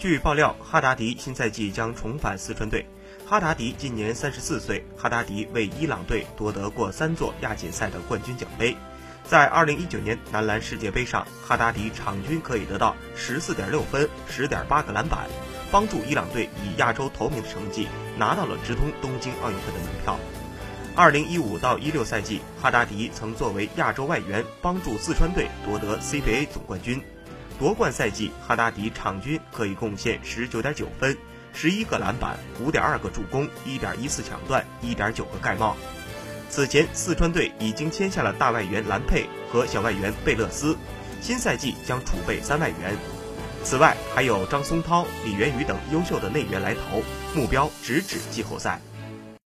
据爆料，哈达迪新赛季将重返四川队。哈达迪今年三十四岁，哈达迪为伊朗队夺得过三座亚锦赛的冠军奖杯。在二零一九年男篮世界杯上，哈达迪场均可以得到十四点六分、十点八个篮板，帮助伊朗队以亚洲头名的成绩拿到了直通东京奥运会的门票。二零一五到一六赛季，哈达迪曾作为亚洲外援帮助四川队夺得 CBA 总冠军。夺冠赛季，哈达迪场均可以贡献十九点九分、十一个篮板、五点二个助攻、一点一次抢断、一点九个盖帽。此前，四川队已经签下了大外援兰佩和小外援贝勒斯，新赛季将储备三外援。此外，还有张松涛、李源宇等优秀的内援来投，目标直指季后赛。